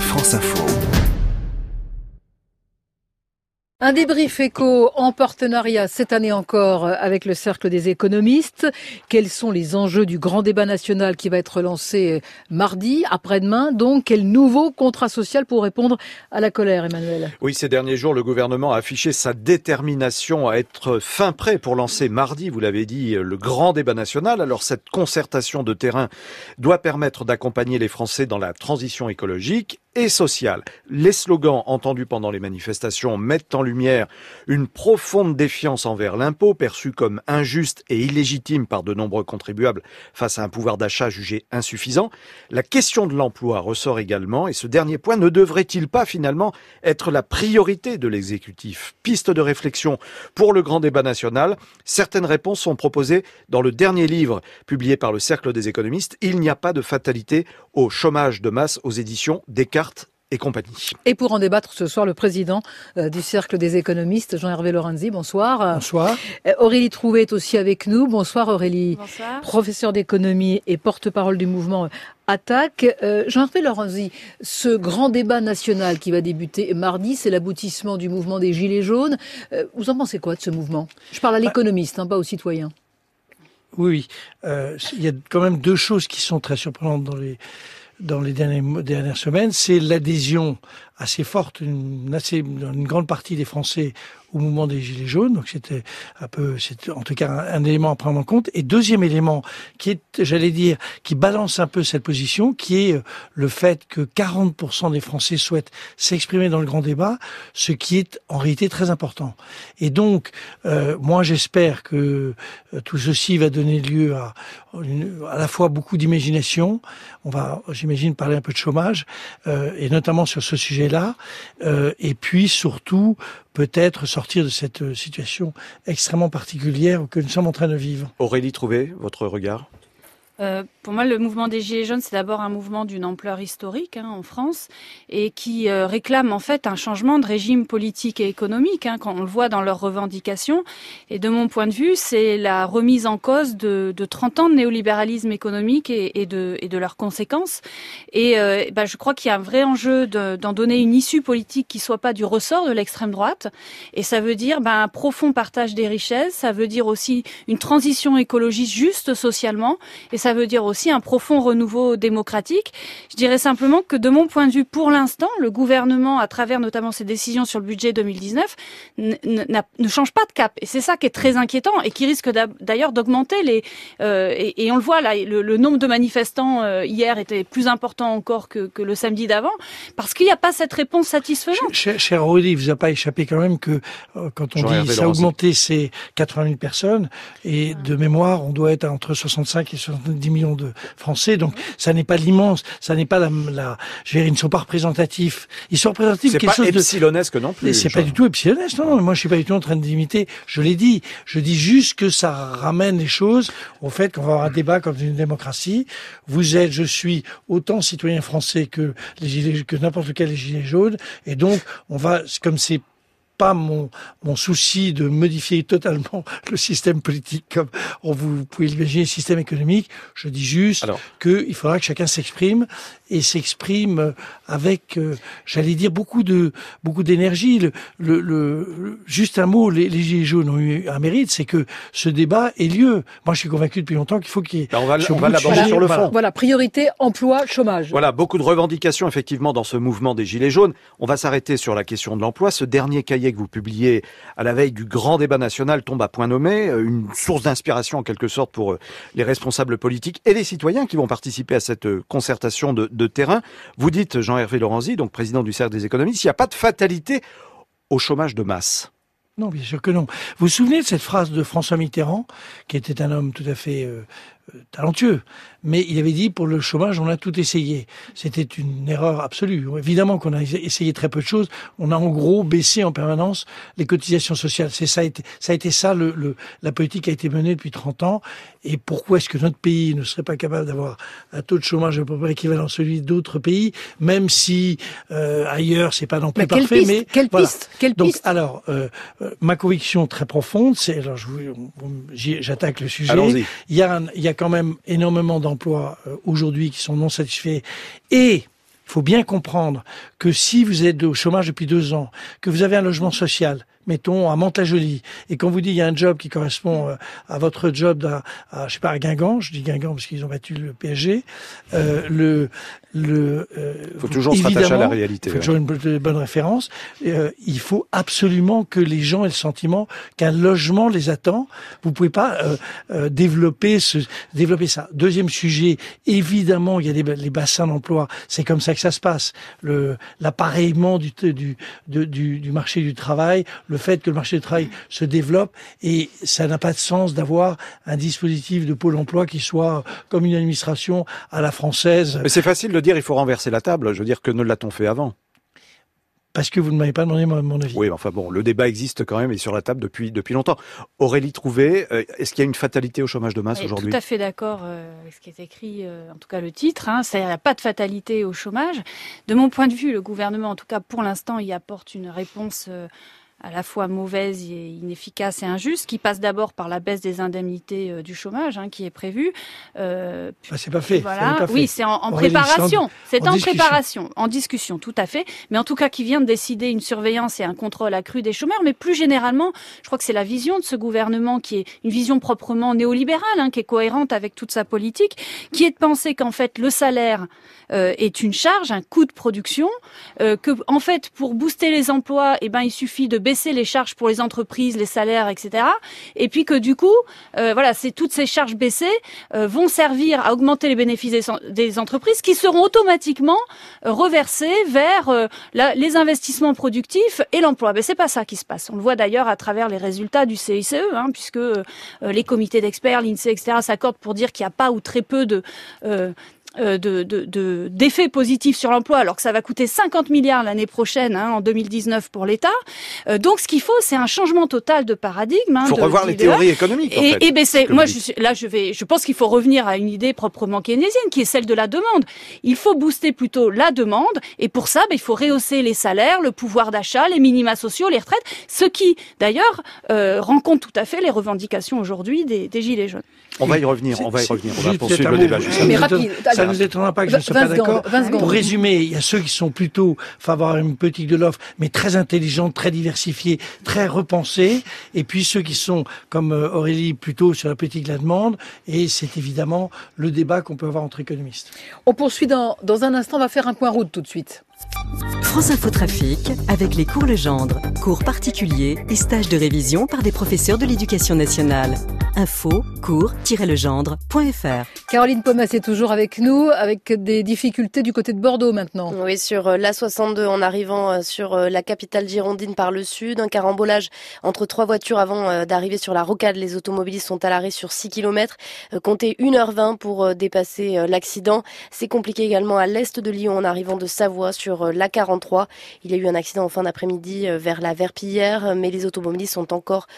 France Info. Un débrief éco en partenariat cette année encore avec le Cercle des économistes. Quels sont les enjeux du grand débat national qui va être lancé mardi, après-demain? Donc, quel nouveau contrat social pour répondre à la colère, Emmanuel? Oui, ces derniers jours, le gouvernement a affiché sa détermination à être fin prêt pour lancer mardi, vous l'avez dit, le grand débat national. Alors, cette concertation de terrain doit permettre d'accompagner les Français dans la transition écologique et sociale. Les slogans entendus pendant les manifestations mettent en lumière une profonde défiance envers l'impôt, perçu comme injuste et illégitime par de nombreux contribuables face à un pouvoir d'achat jugé insuffisant. La question de l'emploi ressort également, et ce dernier point ne devrait-il pas finalement être la priorité de l'exécutif? Piste de réflexion pour le grand débat national. Certaines réponses sont proposées dans le dernier livre publié par le Cercle des économistes. Il n'y a pas de fatalité au chômage de masse aux éditions Descartes et compagnie. Et pour en débattre ce soir, le président euh, du Cercle des économistes, Jean-Hervé Lorenzi, bonsoir. Bonsoir. Euh, Aurélie Trouvé est aussi avec nous. Bonsoir Aurélie. Bonsoir. Professeur d'économie et porte-parole du mouvement Attaque. Euh, Jean-Hervé Lorenzi, ce grand débat national qui va débuter mardi, c'est l'aboutissement du mouvement des Gilets jaunes. vous en pensez quoi de ce mouvement? Je parle à l'économiste, hein, pas aux citoyens. Oui, euh, il y a quand même deux choses qui sont très surprenantes dans les dans les dernières, dernières semaines, c'est l'adhésion assez forte, une, assez, une grande partie des Français au mouvement des Gilets jaunes. Donc c'était un peu, c'est en tout cas un, élément à prendre en compte. Et deuxième élément qui est, j'allais dire, qui balance un peu cette position, qui est euh, le fait que 40% des Français souhaitent s'exprimer dans le grand débat, ce qui est en réalité très important. Et donc, euh, moi j'espère que euh, tout ceci va donner lieu à, à la fois beaucoup d'imagination. On va, j'imagine, parler un peu de chômage, et notamment sur ce Euh, et puis surtout, peut-être sortir de cette euh, situation extrêmement particulière que nous sommes en train de vivre. Aurélie Trouvé, votre regard? Euh, pour moi, le mouvement des Gilets jaunes, c'est d'abord un mouvement d'une ampleur historique hein, en France et qui euh, réclame en fait un changement de régime politique et économique, hein, quand on le voit dans leurs revendications. Et de mon point de vue, c'est la remise en cause de, de 30 ans de néolibéralisme économique et, et, de, et de, leurs conséquences. Et bah, je crois qu'il y a un vrai enjeu d'en donner une issue politique qui soit pas du ressort de l'extrême droite. Et ça veut dire bah, un profond partage des richesses, ça veut dire aussi une transition écologiste juste socialement. Veut dire aussi un profond renouveau démocratique. Je dirais simplement que de mon point de vue, pour l'instant, le gouvernement, à travers notamment ses décisions sur le budget 2019, ne change pas de cap. Et c'est ça qui est très inquiétant et qui risque d'ailleurs d'augmenter les... Euh, et, et, on le voit là, le, nombre de manifestants euh, hier était plus important encore que, que le samedi d'avant, parce qu'il n'y a pas cette réponse satisfaisante. Cher, cher il vous a pas échappé quand même que euh, quand on dit ça a augmenté, c'est 80 000 personnes, et de mémoire, on doit être entre 65 et 70 10 millions de Français. Donc, ça n'est pas l'immense, ça n'est pas la, la, je veux dire, ils ne sont pas représentatifs. Ils sont représentatifs quelque chose de... C'est pas non plus. C'est pas du tout epsilonesque, non, non. Moi, je suis pas du tout en train d'imiter. Je l'ai dit. Je dis juste que ça ramène les choses au fait qu'on va avoir un débat comme une démocratie. Vous êtes, je suis, autant citoyen français que les gilets, que n'importe lequel des gilets jaunes. Et donc, on va, comme c'est pas mon, mon souci de modifier totalement le système politique comme on vous pouvez l'imaginer, le système économique. Je dis juste qu'il faudra que chacun s'exprime et s'exprime avec, euh, j'allais dire, beaucoup de beaucoup d'énergie. Le, le, le, juste un mot, les, les Gilets jaunes ont eu un mérite, c'est que ce débat ait lieu. Moi, je suis convaincu depuis longtemps qu'il faut qu'il y ait... Ben, on va, on va l'aborder sur le fond. Voilà, priorité, emploi, chômage. Voilà, beaucoup de revendications, effectivement, dans ce mouvement des Gilets jaunes. On va s'arrêter sur la question de l'emploi. Ce dernier cahier que vous publiez à la veille du grand débat national tombe à point nommé, euh, une source d'inspiration, en quelque sorte, pour euh, les responsables politiques et les citoyens qui vont participer à cette concertation de, terrain. Vous dites, Jean-Hervé Lorenzi, donc président du Cercle des économistes, il n'y a pas de fatalité au chômage de masse. Non, bien sûr que non. Vous vous souvenez de cette phrase de François Mitterrand, qui était un homme tout à fait euh, euh, talentueux, mais il avait dit pour le chômage, on a tout essayé. C'était une erreur absolue. Évidemment qu'on a essayé très peu de choses. On a en gros baissé en permanence les cotisations sociales. C'est ça a été ça, a été ça le, le, la politique qui a été menée depuis 30 ans. Et pourquoi est-ce que notre pays ne serait pas capable d'avoir un taux de chômage à peu près équivalent à celui d'autres pays, même si euh, ailleurs c'est pas non plus parfait. mais quelle piste Quelle Donc, piste alors, euh, ma conviction très profonde, c'est alors j'attaque le sujet. Il y a il y a quand même énormément d'emplois euh, aujourd'hui qui sont non satisfaits. Et Il faut bien comprendre que si vous êtes au chômage depuis deux ans, que vous avez un logement social, mettons à Mantes-la-Jolie, et qu'on vous dit il y a un job qui correspond euh, à votre job à, à je sais pas à Guingamp, je dis Guingamp parce qu'ils ont battu le PSG, euh, le le euh, faut toujours se rattacher à la réalité. Il faut toujours une bonne référence. Euh, il faut absolument que les gens aient le sentiment qu'un logement les attend. Vous pouvez pas euh, euh développer ce développer ça. Deuxième sujet, évidemment, il y a des, les bassins d'emploi. C'est comme ça que ça se passe. Le l'appareillement du du, du du marché du travail, le fait que le marché du travail se développe et ça n'a pas de sens d'avoir un dispositif de pôle emploi qui soit comme une administration à la française. Mais c'est facile de dire il faut renverser la table. Je veux dire que ne l'a-t-on fait avant? Parce que vous ne m'avez pas demandé mon avis. Oui, enfin bon, le débat existe quand même et sur la table depuis depuis longtemps. Aurélie Trouvé, euh, est-ce qu'il y a une fatalité au chômage de masse aujourd'hui? Tout à fait d'accord euh, avec ce qui est écrit, euh, en tout cas le titre. Hein, il n'y a pas de fatalité au chômage. De mon point de vue, le gouvernement, en tout cas pour l'instant, y apporte une réponse à la fois mauvaise et inefficace et injuste, qui passe d'abord par la baisse des indemnités euh, du chômage, hein, qui est prévue. Euh, bah, c'est pas fait. Voilà. Oui, c'est en, préparation. C'est en, préparation, en discussion, tout à fait. Mais en tout cas, qui vient de décider une surveillance et un contrôle accru des chômeurs. Mais plus généralement, je crois que c'est la vision de ce gouvernement qui est une vision proprement néolibérale, hein, qui est cohérente avec toute sa politique, qui est de penser qu'en fait le salaire euh, est une charge, un coût de production, euh, que en fait pour booster les emplois, eh ben il suffit de baisser les charges pour les entreprises, les salaires, etc. Et puis que du coup, euh, voilà, c'est toutes ces charges baissées euh, vont servir à augmenter les bénéfices des, entreprises, qui seront automatiquement euh, reversés vers les investissements productifs et l'emploi. Mais c'est pas ça qui se passe. On le voit d'ailleurs à travers les résultats du CICE, hein, puisque les comités d'experts, l'INSEE, etc., s'accordent pour dire qu'il n'y a pas ou très peu de euh, de, de, d'effets positifs sur l'emploi, alors que ça va coûter 50 milliards l'année prochaine, hein, en 2019 pour l'État. Euh, donc, ce qu'il faut, c'est un changement total de paradigme. Il hein, faut revoir les théories économiques. En et, fait, et ben c'est, moi, je là, je vais, je pense qu'il faut revenir à une idée proprement keynésienne, qui est celle de la demande. Il faut booster plutôt la demande, et pour ça, ben, il faut rehausser les salaires, le pouvoir d'achat, les minima sociaux, les retraites, ce qui, d'ailleurs, euh, rencontre tout à fait les revendications aujourd'hui des, des gilets jaunes. On va y revenir, on va y revenir, on va poursuivre le débat. Mais rapide, ça ne nous étonnera pas que je ne sois pas d'accord. Pour résumer, il y a ceux qui sont plutôt favorables à une politique de l'offre, mais très intelligente, très diversifiée, très repensée, et puis ceux qui sont, comme euh, Aurélie, plutôt sur la politique de la demande, et c'est évidemment le débat qu'on peut avoir entre économistes. On poursuit dans, dans un instant, on va faire un point route tout de suite. France Info Trafic avec les cours Legendre, cours particuliers et stages de révision par des professeurs de l'éducation nationale. Info, cours-legendre.fr. Caroline Pomas est toujours avec nous, avec des difficultés du côté de Bordeaux maintenant. Oui, sur euh, l'A62 en arrivant euh, sur euh, la capitale girondine par le sud, un carambolage entre trois voitures avant d'arriver sur la rocade. Les automobilistes sont à l'arrêt sur 6 km. Comptez 1h20 pour dépasser l'accident. C'est compliqué également à l'est de Lyon en arrivant de Savoie sur l'A43. Il y a eu un accident en fin d'après-midi vers la Verpillière, mais les automobilistes sont encore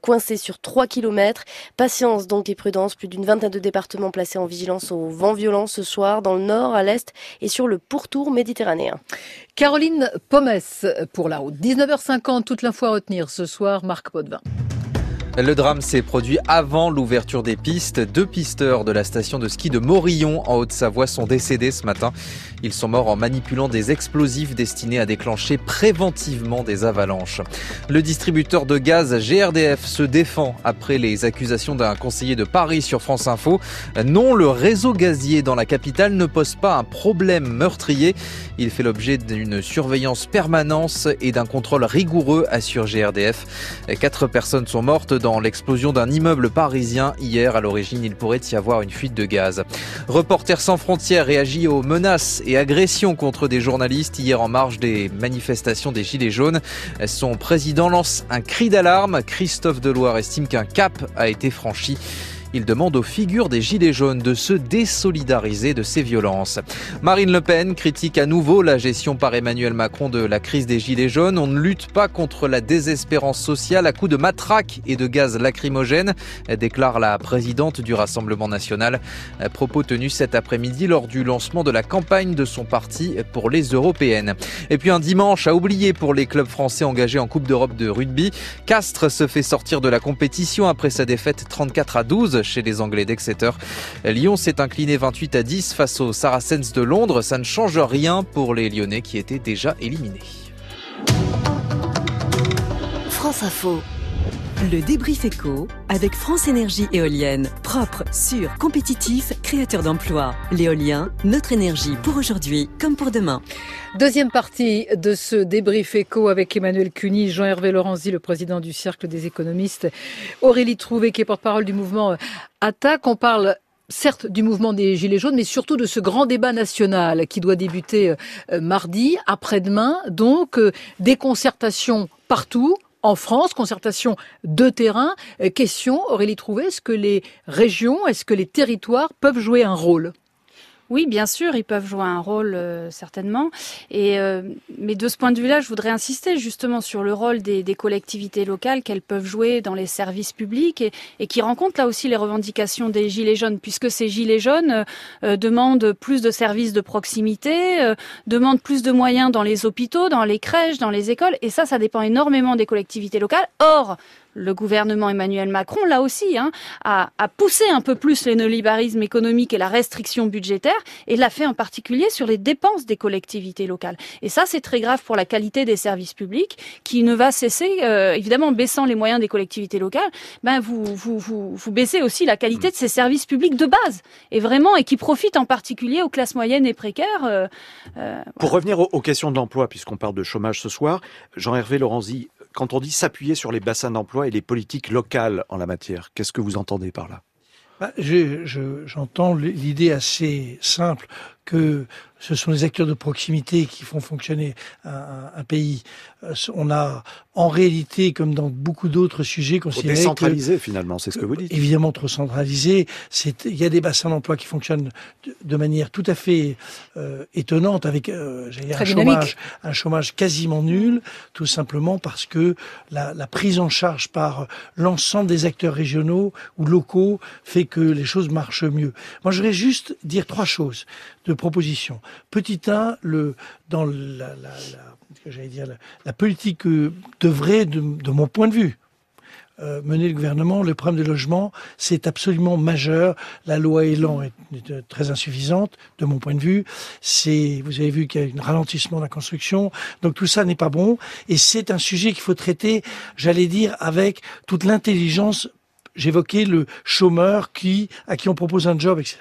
coincés sur 3 km. Patience donc et prudence, plus d'une vingtaine de départements placés en vigilance au vent violent ce soir, dans le nord, à l'est et sur le pourtour méditerranéen. Caroline Pommes pour la route. 19h50, toute l'info à retenir ce soir, Marc Potvin. Le drame s'est produit avant l'ouverture des pistes. Deux pisteurs de la station de ski de Morillon en Haute-Savoie sont décédés ce matin. Ils sont morts en manipulant des explosifs destinés à déclencher préventivement des avalanches. Le distributeur de gaz GRDF se défend après les accusations d'un conseiller de Paris sur France Info. Non, le réseau gazier dans la capitale ne pose pas un problème meurtrier. Il fait l'objet d'une surveillance permanente et d'un contrôle rigoureux, assure GRDF. Quatre personnes sont mortes dans l'explosion d'un immeuble parisien hier. À l'origine, il pourrait y avoir une fuite de gaz. Reporters sans frontières réagit aux menaces et agressions contre des journalistes hier en marge des manifestations des Gilets jaunes. Son président lance un cri d'alarme. Christophe Deloire estime qu'un cap a été franchi. Il demande aux figures des Gilets jaunes de se désolidariser de ces violences. Marine Le Pen critique à nouveau la gestion par Emmanuel Macron de la crise des Gilets jaunes. On ne lutte pas contre la désespérance sociale à coups de matraques et de gaz lacrymogènes, déclare la présidente du Rassemblement national. Propos tenus cet après-midi lors du lancement de la campagne de son parti pour les européennes. Et puis un dimanche à oublier pour les clubs français engagés en Coupe d'Europe de rugby. Castres se fait sortir de la compétition après sa défaite 34 à 12 12 chez les Anglais d'Exeter. Lyon s'est incliné 28 à 10 face aux Saracens de Londres. Ça ne change rien pour les Lyonnais qui étaient déjà éliminés. France Info. Le débrief éco avec France Énergie Éolienne. Propre, sûr, compétitif, créateur d'emplois. L'éolien, notre énergie pour aujourd'hui comme pour demain. Deuxième partie de ce débrief éco avec Emmanuel Cuny, Jean-Hervé Lorenzi, le président du Cercle des économistes, Aurélie Trouvé, qui est porte-parole du mouvement Attaque. On parle certes du mouvement des Gilets jaunes, mais surtout de ce grand débat national qui doit débuter euh, mardi, après-demain. Donc, euh, des concertations partout, en France, concertation de terrain. Euh, question, Aurélie Trouvé, est-ce que les régions, est-ce que les territoires peuvent jouer un rôle? Oui, bien sûr, ils peuvent jouer un rôle euh, certainement. Euh, mais de ce point de vue-là, je voudrais insister justement sur le rôle des, collectivités locales qu'elles peuvent jouer dans les services publics et, et, qui rencontrent là aussi les revendications des gilets jaunes, puisque ces gilets jaunes euh, demandent plus de services de proximité, demandent plus de moyens dans les hôpitaux, dans les crèches, dans les écoles. Et ça, ça dépend énormément des collectivités locales. Or, le gouvernement Emmanuel Macron, là aussi, hein, a, poussé un peu plus le néolibéralisme économique et la restriction budgétaire, et l'a fait en particulier sur les dépenses des collectivités locales. Et ça, c'est très grave pour la qualité des services publics, qui ne va cesser, euh, évidemment, en baissant les moyens des collectivités locales, ben vous, vous, vous, vous baissez aussi la qualité de ces services publics de base, et vraiment, et qui profitent en particulier aux classes moyennes et précaires. Euh, euh, Pour revenir aux, aux questions de l'emploi, puisqu'on parle de chômage ce soir, Jean-Hervé Lorenzi, quand on dit s'appuyer sur les bassins d'emploi et les politiques locales en la matière, qu'est-ce que vous entendez par là? Bah, J'entends je, l'idée assez simple que ce sont les acteurs de proximité qui font fonctionner un, un pays. Euh, on a en réalité, comme dans beaucoup d'autres sujets, considéré décentralisé que, finalement, c'est ce que vous dites. Évidemment, trop centralisé. C'est il y a des bassins d'emploi qui fonctionnent de, de, manière tout à fait euh, étonnante, avec euh, un chômage, un chômage quasiment nul, tout simplement parce que la, la prise en charge par l'ensemble des acteurs régionaux ou locaux fait que les choses marchent mieux. Moi, je voudrais juste dire trois choses de propositions. Petit 1, le, dans la, politique euh, devrait, de, mon point de vue, euh, mener le gouvernement, le problème de logement, c'est absolument majeur. La loi Elan est, est, très insuffisante, de mon point de vue. C'est, vous avez vu qu'il y a un ralentissement de la construction, donc tout ça n'est pas bon. Et c'est un sujet qu'il faut traiter, j'allais dire, avec toute l'intelligence j'évoquais le chômeur qui, à qui on propose un job, etc.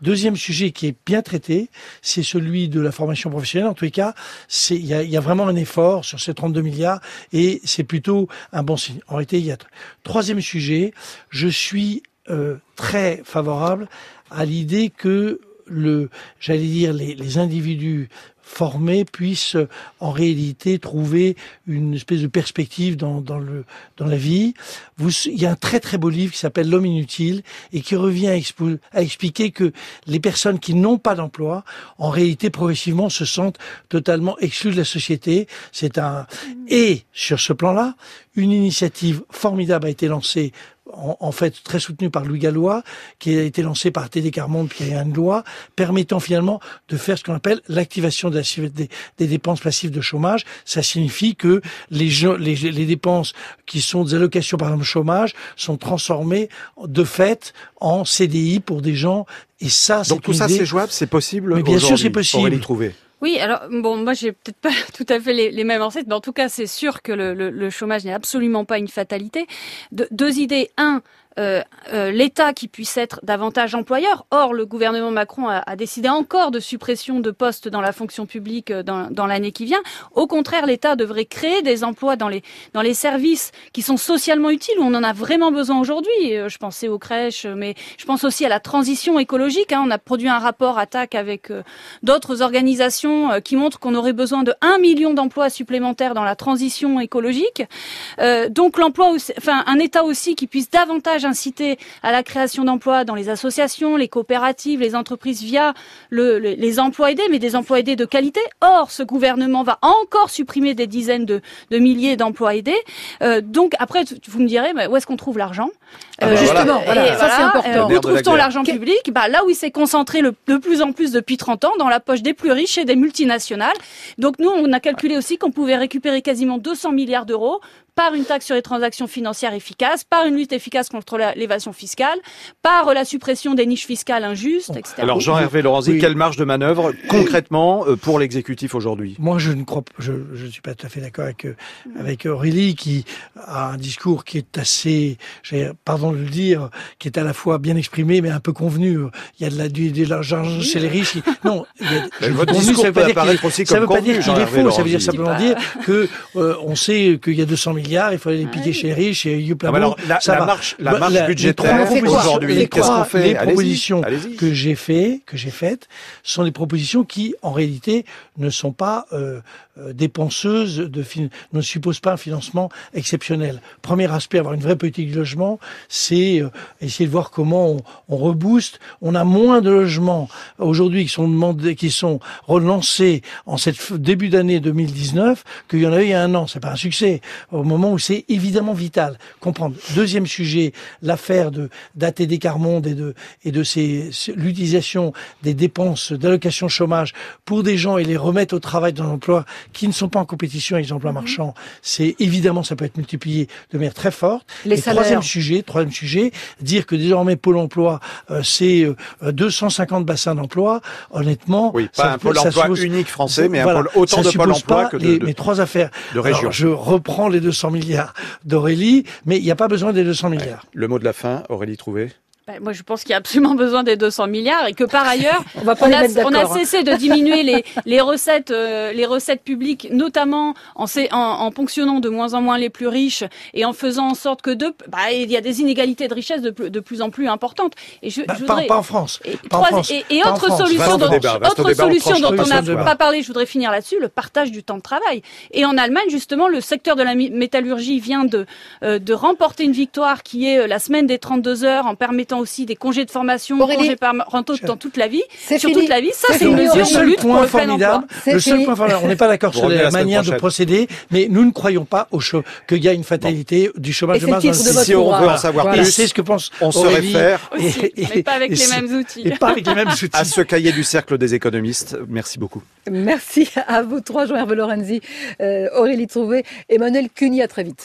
Deuxième sujet qui est bien traité, c'est celui de la formation professionnelle. En tous les cas, il y a, y a, vraiment un effort sur ces 32 milliards et c'est plutôt un bon signe. En réalité, il y a troisième sujet. Je suis euh, très favorable à l'idée que le, j'allais dire, les, les individus formés puissent en réalité trouver une espèce de perspective dans, dans, le, dans la vie. Vous, il y a un très très beau livre qui s'appelle L'homme inutile et qui revient à, à expliquer que les personnes qui n'ont pas d'emploi, en réalité progressivement se sentent totalement exclues de la société. C'est un et sur ce plan-là, une initiative formidable a été lancée en, en, fait très soutenu par Louis Gallois, qui a été lancé par TD Carmonde, puis il y a une loi permettant finalement de faire ce qu'on appelle l'activation des, des, dépenses passives de chômage. Ça signifie que les, les, les dépenses qui sont des allocations par exemple chômage sont transformées de fait en CDI pour des gens. Et ça, donc tout ça c'est jouable, c'est possible. Mais bien sûr, c'est possible. trouver. Oui, alors bon, moi j'ai peut-être pas tout à fait les, mêmes recettes, mais en tout cas c'est sûr que le, chômage n'est absolument pas une fatalité. De, deux idées. Un, euh, euh, l'État qui puisse être davantage employeur. Or, le gouvernement Macron a, a, décidé encore de suppression de postes dans la fonction publique euh, dans, dans l'année qui vient. Au contraire, l'État devrait créer des emplois dans les, dans les services qui sont socialement utiles, où on en a vraiment besoin aujourd'hui. Je pensais aux crèches, mais je pense aussi à la transition écologique. Hein. On a produit un rapport attaque avec d'autres organisations qui montrent qu'on aurait besoin de 1 million d'emplois supplémentaires dans la transition écologique. donc l'emploi, enfin un État aussi qui puisse davantage inciter à la création d'emplois dans les associations, les coopératives, les entreprises via le, le, les emplois aidés, mais des emplois aidés de qualité. Or, ce gouvernement va encore supprimer des dizaines de, de milliers d'emplois aidés. Euh, donc après, vous me direz, où est-ce qu'on trouve l'argent ah bah euh, Justement, voilà. Voilà. ça c'est important. Euh, où trouve-t-on l'argent public bah, Là où il s'est concentré le, de plus en plus depuis 30 ans, dans la poche des plus riches et des multinationales. Donc nous, on a calculé aussi qu'on pouvait récupérer quasiment 200 milliards d'euros par une taxe sur les transactions financières efficace, par une lutte efficace contre l'évasion fiscale, par la suppression des niches fiscales injustes, etc. Alors Jean-Hervé Lorenzi, quelle marge de manœuvre concrètement euh, pour l'exécutif aujourd'hui? Moi, je ne crois, je, je ne suis pas tout à fait d'accord avec euh, avec Aurélie qui a un discours qui est assez, pardon de le dire, qui est à la fois bien exprimé mais un peu convenu. Il y a de la du, de l'argent chez les riches. Non, votre discours ça veut pas dire aussi ça veut pas dire qu'il est faux. Ça veut dire simplement dire que euh, on sait qu'il y a 200 milliards, il faut les piquer chez les riches et ah, alors, la, ça la marche, la marche bah, budgétaire aujourd'hui, qu'est-ce qu'on fait Les propositions que j'ai fait, que j'ai faites, sont des propositions qui, en réalité, ne sont pas euh, euh dépenseuses, de ne supposent pas un financement exceptionnel. Premier aspect, avoir une vraie politique de logement, c'est euh, essayer de voir comment on, on rebooste. On a moins de logements aujourd'hui qui sont demandés, qui sont relancés en cette début d'année 2019 qu'il y en avait il y a un an. C'est pas un succès. Au moment où c'est évidemment vital. Comprendre. Deuxième sujet, l'affaire de d'ATD Carmonde et de et de ces l'utilisation des dépenses d'allocation chômage pour des gens et les remettre au travail dans l'emploi qui ne sont pas en compétition avec les emplois mhm. marchands. C'est évidemment ça peut être multiplié de manière très forte. Les et troisième sujet, troisième sujet, dire que désormais Pôle Emploi euh, c'est 250 euh, bassins d'emploi. Honnêtement, oui, pas un Pôle Emploi unique français, mais un pôle autant de Pôle Emploi que de, mes trois affaires de région. je reprends les 200 milliards d'Aurélie, mais il n'y a pas besoin des 200 milliards. Le mot de la fin, Aurélie Trouvé? Moi, je pense qu'il y a absolument besoin des 200 milliards et que par ailleurs, on, va on, a, on, a, cessé de diminuer les, les recettes, euh, les recettes publiques, notamment en, en, en, ponctionnant de moins en moins les plus riches et en faisant en sorte que de, bah, il y a des inégalités de richesse de, de plus en plus importantes. Et je, bah, je voudrais, pas, en France. Et, pas en France. et, et autre solution dont, autre solution dont on n'a pas parlé, je voudrais finir là-dessus, le partage du temps de travail. Et en Allemagne, justement, le secteur de la métallurgie vient de, euh, de remporter une victoire qui est euh, la semaine des 32 heures en permettant aussi des congés de formation, congés parentaux dans toute la vie, sur toute la vie. Ça, c'est une mesure de lutte pour le plein emploi. Le seul point formidable, on n'est pas d'accord sur la manière de procéder, mais nous ne croyons pas au qu'il y a une fatalité du chômage de masse dans le Si on veut en savoir plus, c'est ce que pense on se réfère mais pas avec les mêmes outils. Et pas avec les mêmes outils. À ce cahier du cercle des économistes. Merci beaucoup. Merci à vous trois, Jean-Hervé Lorenzi, euh, Aurélie Trouvé, Emmanuel Cuny. À très vite.